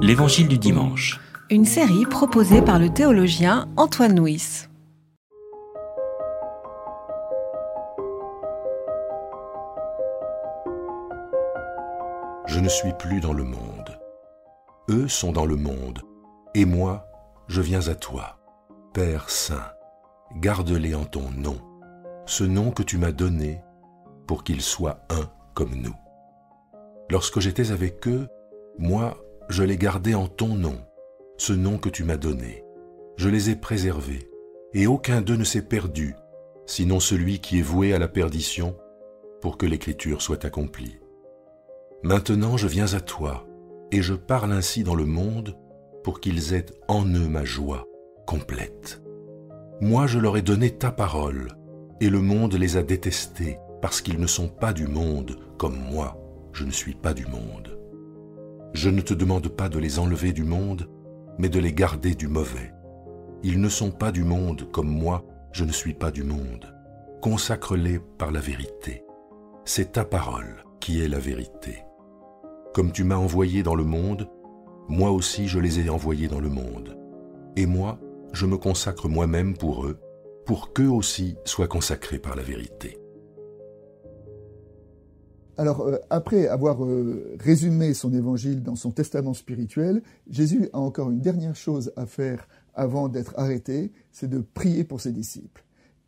L'Évangile du dimanche. Une série proposée par le théologien Antoine Nuis. Je ne suis plus dans le monde. Eux sont dans le monde, et moi, je viens à toi. Père Saint, garde-les en ton nom, ce nom que tu m'as donné pour qu'ils soient un comme nous. Lorsque j'étais avec eux, moi, je les gardais en ton nom, ce nom que tu m'as donné. Je les ai préservés, et aucun d'eux ne s'est perdu, sinon celui qui est voué à la perdition, pour que l'écriture soit accomplie. Maintenant je viens à toi, et je parle ainsi dans le monde, pour qu'ils aient en eux ma joie complète. Moi je leur ai donné ta parole, et le monde les a détestés, parce qu'ils ne sont pas du monde, comme moi, je ne suis pas du monde. Je ne te demande pas de les enlever du monde, mais de les garder du mauvais. Ils ne sont pas du monde comme moi, je ne suis pas du monde. Consacre-les par la vérité. C'est ta parole qui est la vérité. Comme tu m'as envoyé dans le monde, moi aussi je les ai envoyés dans le monde. Et moi, je me consacre moi-même pour eux, pour qu'eux aussi soient consacrés par la vérité. Alors, euh, après avoir euh, résumé son évangile dans son testament spirituel, Jésus a encore une dernière chose à faire avant d'être arrêté, c'est de prier pour ses disciples.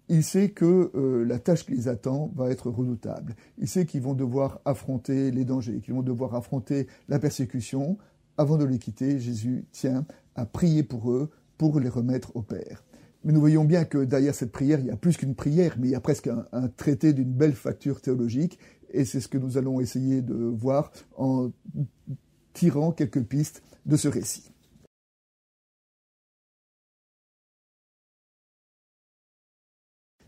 Il sait que euh, la tâche qui les attend va être redoutable. Il sait qu'ils vont devoir affronter les dangers, qu'ils vont devoir affronter la persécution. Avant de les quitter, Jésus tient à prier pour eux, pour les remettre au Père. Mais nous voyons bien que derrière cette prière, il y a plus qu'une prière, mais il y a presque un traité d'une belle facture théologique et c'est ce que nous allons essayer de voir en tirant quelques pistes de ce récit.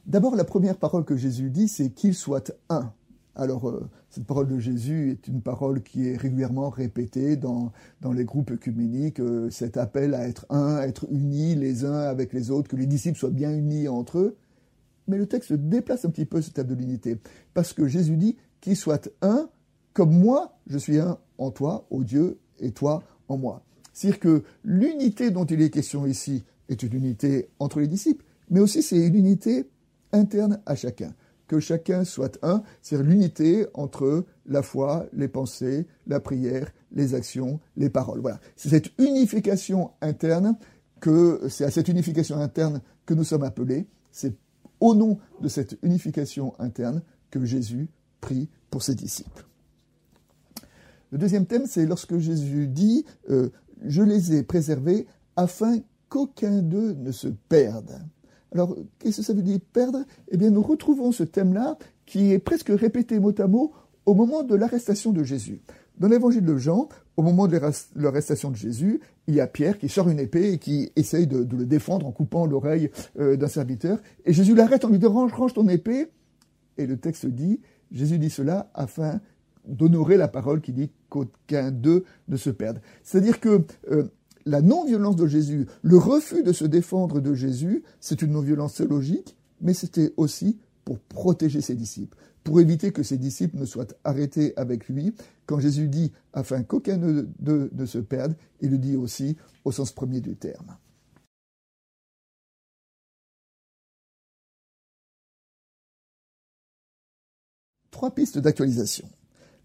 D'abord, la première parole que Jésus dit, c'est qu'il soit un. Alors, euh, cette parole de Jésus est une parole qui est régulièrement répétée dans, dans les groupes œcuméniques, euh, cet appel à être un, à être unis les uns avec les autres, que les disciples soient bien unis entre eux. Mais le texte déplace un petit peu ce thème de l'unité, parce que Jésus dit qui soit un, comme moi, je suis un en toi, ô Dieu, et toi en moi. C'est-à-dire que l'unité dont il est question ici est une unité entre les disciples, mais aussi c'est une unité interne à chacun. Que chacun soit un, c'est l'unité entre la foi, les pensées, la prière, les actions, les paroles. Voilà. C'est cette unification interne que, c'est à cette unification interne que nous sommes appelés. C'est au nom de cette unification interne que Jésus prie pour ses disciples. Le deuxième thème, c'est lorsque Jésus dit euh, Je les ai préservés afin qu'aucun d'eux ne se perde. Alors, qu'est-ce que ça veut dire perdre? Eh bien, nous retrouvons ce thème-là qui est presque répété mot à mot au moment de l'arrestation de Jésus. Dans l'évangile de Jean, au moment de l'arrestation de Jésus, il y a Pierre qui sort une épée et qui essaye de, le défendre en coupant l'oreille euh, d'un serviteur. Et Jésus l'arrête en lui disant range, ton épée. Et le texte dit Jésus dit cela afin d'honorer la parole qui dit qu'aucun d'eux ne se perde. C'est-à-dire que euh, la non-violence de Jésus, le refus de se défendre de Jésus, c'est une non-violence théologique, mais c'était aussi pour protéger ses disciples, pour éviter que ses disciples ne soient arrêtés avec lui. Quand Jésus dit afin qu'aucun d'eux ne se perde, il le dit aussi au sens premier du terme. trois pistes d'actualisation.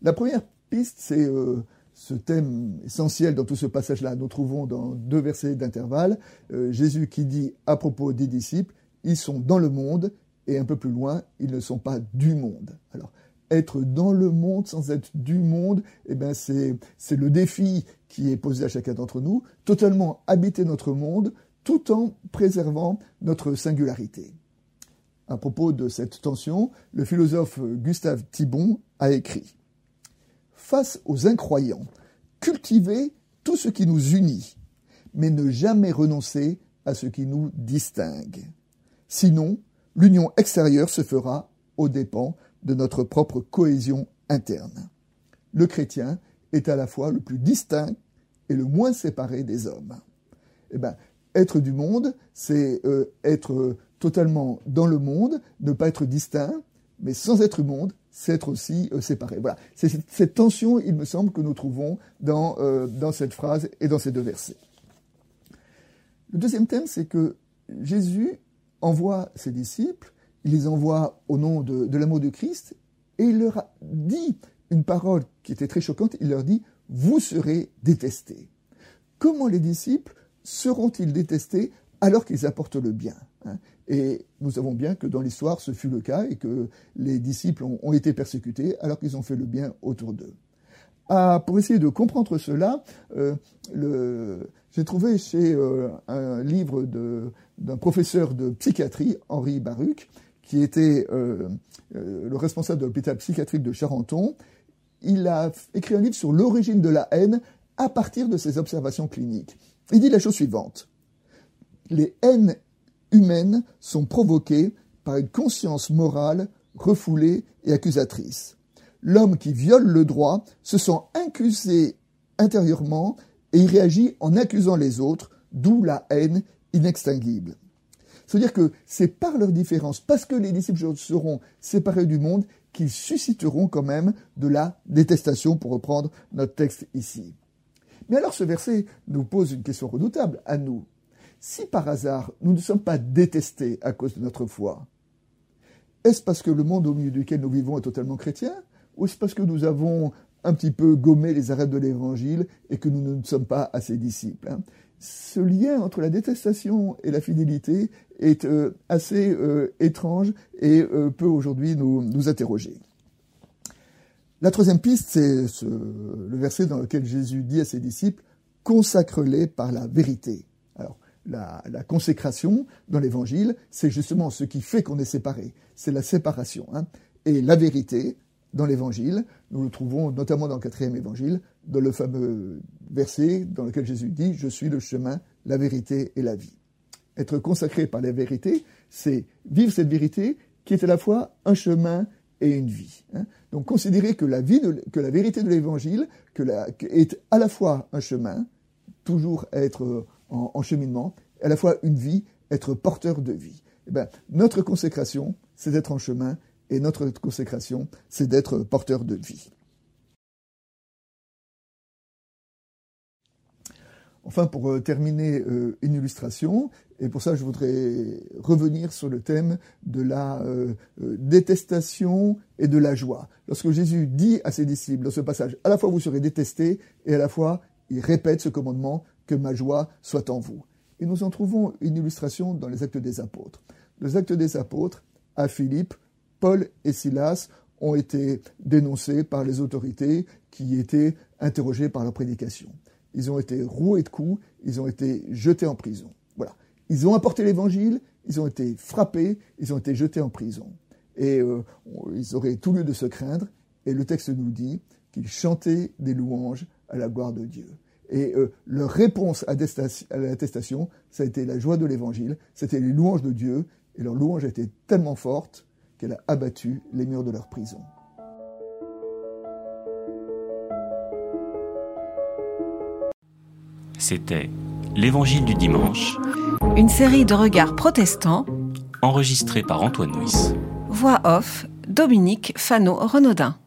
La première piste, c'est euh, ce thème essentiel dans tout ce passage-là. Nous trouvons dans deux versets d'intervalle euh, Jésus qui dit à propos des disciples, ils sont dans le monde, et un peu plus loin, ils ne sont pas du monde. Alors, être dans le monde sans être du monde, eh ben c'est, c'est le défi qui est posé à chacun d'entre nous, totalement habiter notre monde tout en préservant notre singularité. À propos de cette tension, le philosophe Gustave Thibon a écrit Face aux incroyants, cultivez tout ce qui nous unit, mais ne jamais renoncer à ce qui nous distingue. Sinon, l'union extérieure se fera aux dépens de notre propre cohésion interne. Le chrétien est à la fois le plus distinct et le moins séparé des hommes. Eh ben, être du monde, c'est euh, être totalement dans le monde, ne pas être distinct, mais sans être monde, c'est être aussi séparé. Voilà, c'est cette tension, il me semble, que nous trouvons dans, dans cette phrase et dans ces deux versets. Le deuxième thème, c'est que Jésus envoie ses disciples, il les envoie au nom de, l'amour de Christ, et il leur a dit une parole qui était très choquante, il leur dit, vous serez détestés. Comment les disciples seront-ils détestés alors qu'ils apportent le bien? Et nous savons bien que dans l'histoire, ce fut le cas et que les disciples ont, été persécutés alors qu'ils ont fait le bien autour d'eux. Ah, pour essayer de comprendre cela, euh, j'ai trouvé chez euh, un livre d'un professeur de psychiatrie, Henri Baruch, qui était euh, le responsable de l'hôpital psychiatrique de Charenton. Il a écrit un livre sur l'origine de la haine à partir de ses observations cliniques. Il dit la chose suivante. Les haines humaines sont provoquées par une conscience morale refoulée et accusatrice. L'homme qui viole le droit se sent accusé intérieurement et il réagit en accusant les autres, d'où la haine inextinguible. C'est-à-dire que c'est par leur différence, parce que les disciples seront séparés du monde, qu'ils susciteront quand même de la détestation, pour reprendre notre texte ici. Mais alors ce verset nous pose une question redoutable à nous. Si par hasard nous ne sommes pas détestés à cause de notre foi, est-ce parce que le monde au milieu duquel nous vivons est totalement chrétien Ou est-ce parce que nous avons un petit peu gommer les arrêts de l'évangile et que nous ne sommes pas assez disciples. Hein? Ce lien entre la détestation et la fidélité est euh, assez euh, étrange et euh, peut aujourd'hui nous, nous, interroger. La troisième piste, c'est le verset dans lequel Jésus dit à ses disciples Consacre-les par la vérité. La, consécration dans l'évangile, c'est justement ce qui fait qu'on est séparé. C'est la séparation. Hein. Et la vérité, dans l'évangile. Nous le trouvons notamment dans le quatrième évangile, dans le fameux verset dans lequel Jésus dit Je suis le chemin, la vérité et la vie. Être consacré par la vérité, c'est vivre cette vérité qui est à la fois un chemin et une vie. Hein. Donc considérer que la, vie que la vérité de l'évangile est à la fois un chemin, toujours être en, en, cheminement, à la fois une vie, être porteur de vie. Eh bien, notre consécration, c'est d'être en chemin et notre consécration, c'est d'être porteur de vie. Enfin, pour euh, terminer euh, une illustration, et pour ça je voudrais revenir sur le thème de la euh, détestation et de la joie. Lorsque Jésus dit à ses disciples dans ce passage, à la fois vous serez détestés, et à la fois il répète ce commandement, que ma joie soit en vous. Et nous en trouvons une illustration dans les actes des apôtres. Les actes des apôtres, à Philippe, Paul et Silas ont été dénoncés par les autorités qui étaient interrogées par leur prédication. Ils ont été roués de coups, ils ont été jetés en prison. Voilà. Ils ont apporté l'évangile, ils ont été frappés, ils ont été jetés en prison. Et euh, ils auraient tout lieu de se craindre. Et le texte nous dit qu'ils chantaient des louanges à la gloire de Dieu. Et euh, leur réponse à, à l'attestation, ça a été la joie de l'évangile, c'était les louanges de Dieu, et leur louange a été tellement forte qu'elle a abattu les murs de leur prison. C'était L'Évangile du dimanche. Une série de regards protestants. Enregistrée par Antoine Nuis. Voix off, Dominique Fano-Renaudin.